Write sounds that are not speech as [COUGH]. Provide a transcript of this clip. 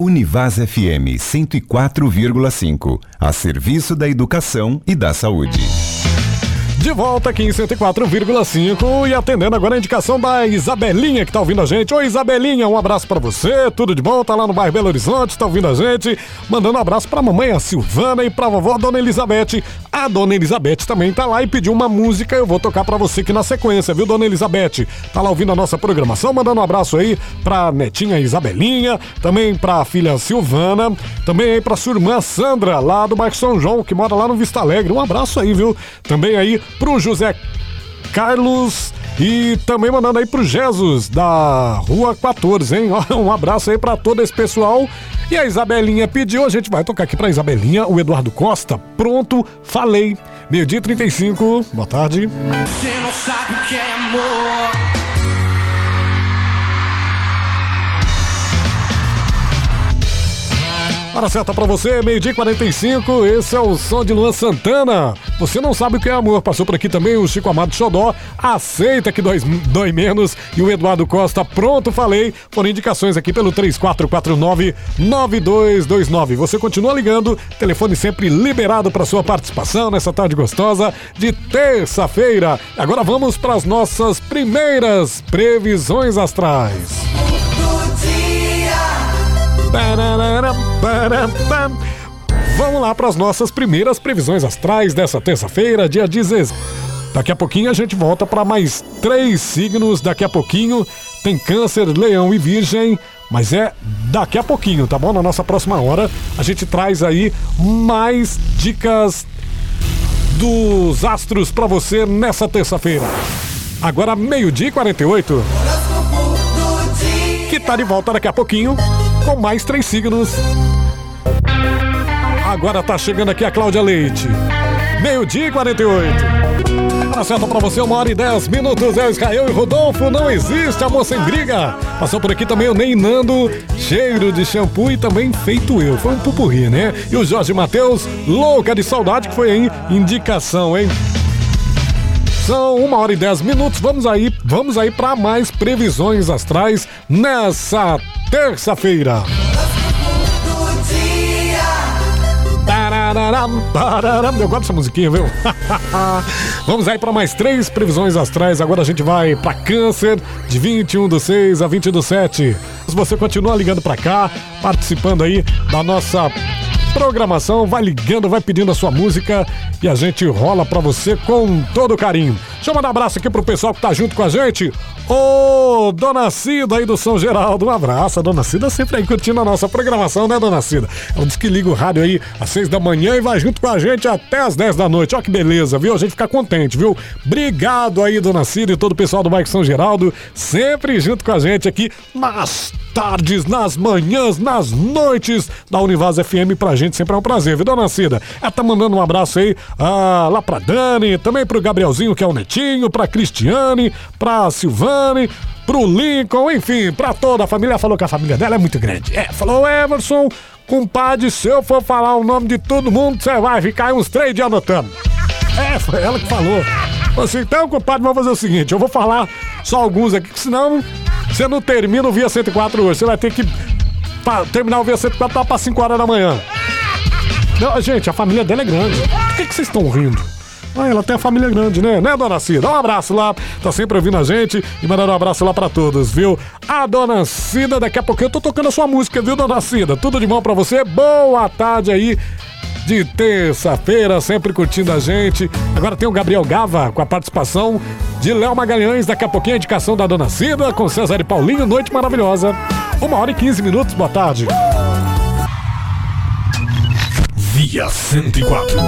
Univaz FM 104,5. A serviço da educação e da saúde. De volta aqui em 104,5 e atendendo agora a indicação da Isabelinha que tá ouvindo a gente. Oi, Isabelinha, um abraço para você, tudo de bom? Tá lá no bairro Belo Horizonte, tá ouvindo a gente. Mandando um abraço pra mamãe, a Silvana, e pra vovó, dona Elizabeth. A dona Elizabeth também tá lá e pediu uma música, eu vou tocar para você aqui na sequência, viu, dona Elizabeth? Tá lá ouvindo a nossa programação, mandando um abraço aí pra netinha Isabelinha, também pra filha Silvana, também aí pra sua irmã Sandra, lá do bairro São João, que mora lá no Vista Alegre. Um abraço aí, viu? Também aí pro José Carlos e também mandando aí pro Jesus da Rua 14, hein? [LAUGHS] Um abraço aí para todo esse pessoal. E a Isabelinha pediu, a gente vai tocar aqui pra Isabelinha, o Eduardo Costa. Pronto, falei. Meio-dia 35, boa tarde. Você não sabe o que é amor. Hora certa pra você, meio-dia 45. Esse é o som de Luan Santana. Você não sabe o que é amor. Passou por aqui também o Chico Amado Xodó. Aceita que dói, dói menos. E o Eduardo Costa, pronto, falei. Foram indicações aqui pelo 3449-9229. Você continua ligando. Telefone sempre liberado para sua participação nessa tarde gostosa de terça-feira. Agora vamos para as nossas primeiras previsões astrais. Vamos lá para as nossas primeiras previsões astrais dessa terça-feira, dia 16. Daqui a pouquinho a gente volta para mais três signos. Daqui a pouquinho tem Câncer, Leão e Virgem. Mas é daqui a pouquinho, tá bom? Na nossa próxima hora a gente traz aí mais dicas dos astros para você nessa terça-feira. Agora, meio-dia e 48. Que tá de volta daqui a pouquinho com mais três signos. Agora tá chegando aqui a Cláudia Leite. Meio-dia e 48. Hora certa pra você, uma hora e dez minutos. É o Israel e Rodolfo, não existe amor sem briga. Passou por aqui também o Ney Nando, cheiro de shampoo e também feito eu. Foi um pupurri, né? E o Jorge Matheus, louca de saudade, que foi aí indicação, hein? São uma hora e dez minutos. Vamos aí, vamos aí para mais previsões astrais nessa terça-feira. Eu gosto dessa musiquinha, viu? [LAUGHS] Vamos aí para mais três previsões astrais. Agora a gente vai para Câncer, de 21 do 6 a 20 do 7. Se você continua ligando para cá, participando aí da nossa programação, vai ligando, vai pedindo a sua música e a gente rola pra você com todo carinho. Deixa eu mandar um abraço aqui pro pessoal que tá junto com a gente. Ô, Dona Cida aí do São Geraldo, um abraço. A Dona Cida sempre aí curtindo a nossa programação, né, Dona Cida? Ela diz que liga o rádio aí às seis da manhã e vai junto com a gente até às dez da noite. Ó que beleza, viu? A gente fica contente, viu? Obrigado aí, Dona Cida e todo o pessoal do Bairro São Geraldo, sempre junto com a gente aqui nas tardes, nas manhãs, nas noites da Univaz FM pra gente sempre é um prazer, viu, Dona Cida? Ela tá mandando um abraço aí ah, lá pra Dani, também pro Gabrielzinho, que é o netinho, pra Cristiane, pra Silvane, pro Lincoln, enfim, pra toda a família. Falou que a família dela é muito grande. É, falou, Everson, compadre, se eu for falar o nome de todo mundo, você vai ficar uns três dias anotando. É, foi ela que falou. Assim, então, compadre, vamos fazer o seguinte, eu vou falar só alguns aqui, senão você não termina o Via 104 hoje. Você vai ter que terminar o Via 104 lá pra 5 horas da manhã. Não, gente, a família dela é grande. Por que, que vocês estão rindo? Ah, ela tem a família grande, né? Né, dona Cida? Um abraço lá. Tá sempre ouvindo a gente e mandando um abraço lá pra todos, viu? A dona Cida, daqui a pouquinho eu tô tocando a sua música, viu, dona Cida? Tudo de bom pra você. Boa tarde aí. De terça-feira, sempre curtindo a gente. Agora tem o Gabriel Gava com a participação de Léo Magalhães. Daqui a pouquinho a indicação da Dona Cida com César e Paulinho. Noite maravilhosa. Uma hora e 15 minutos. Boa tarde. Via 104.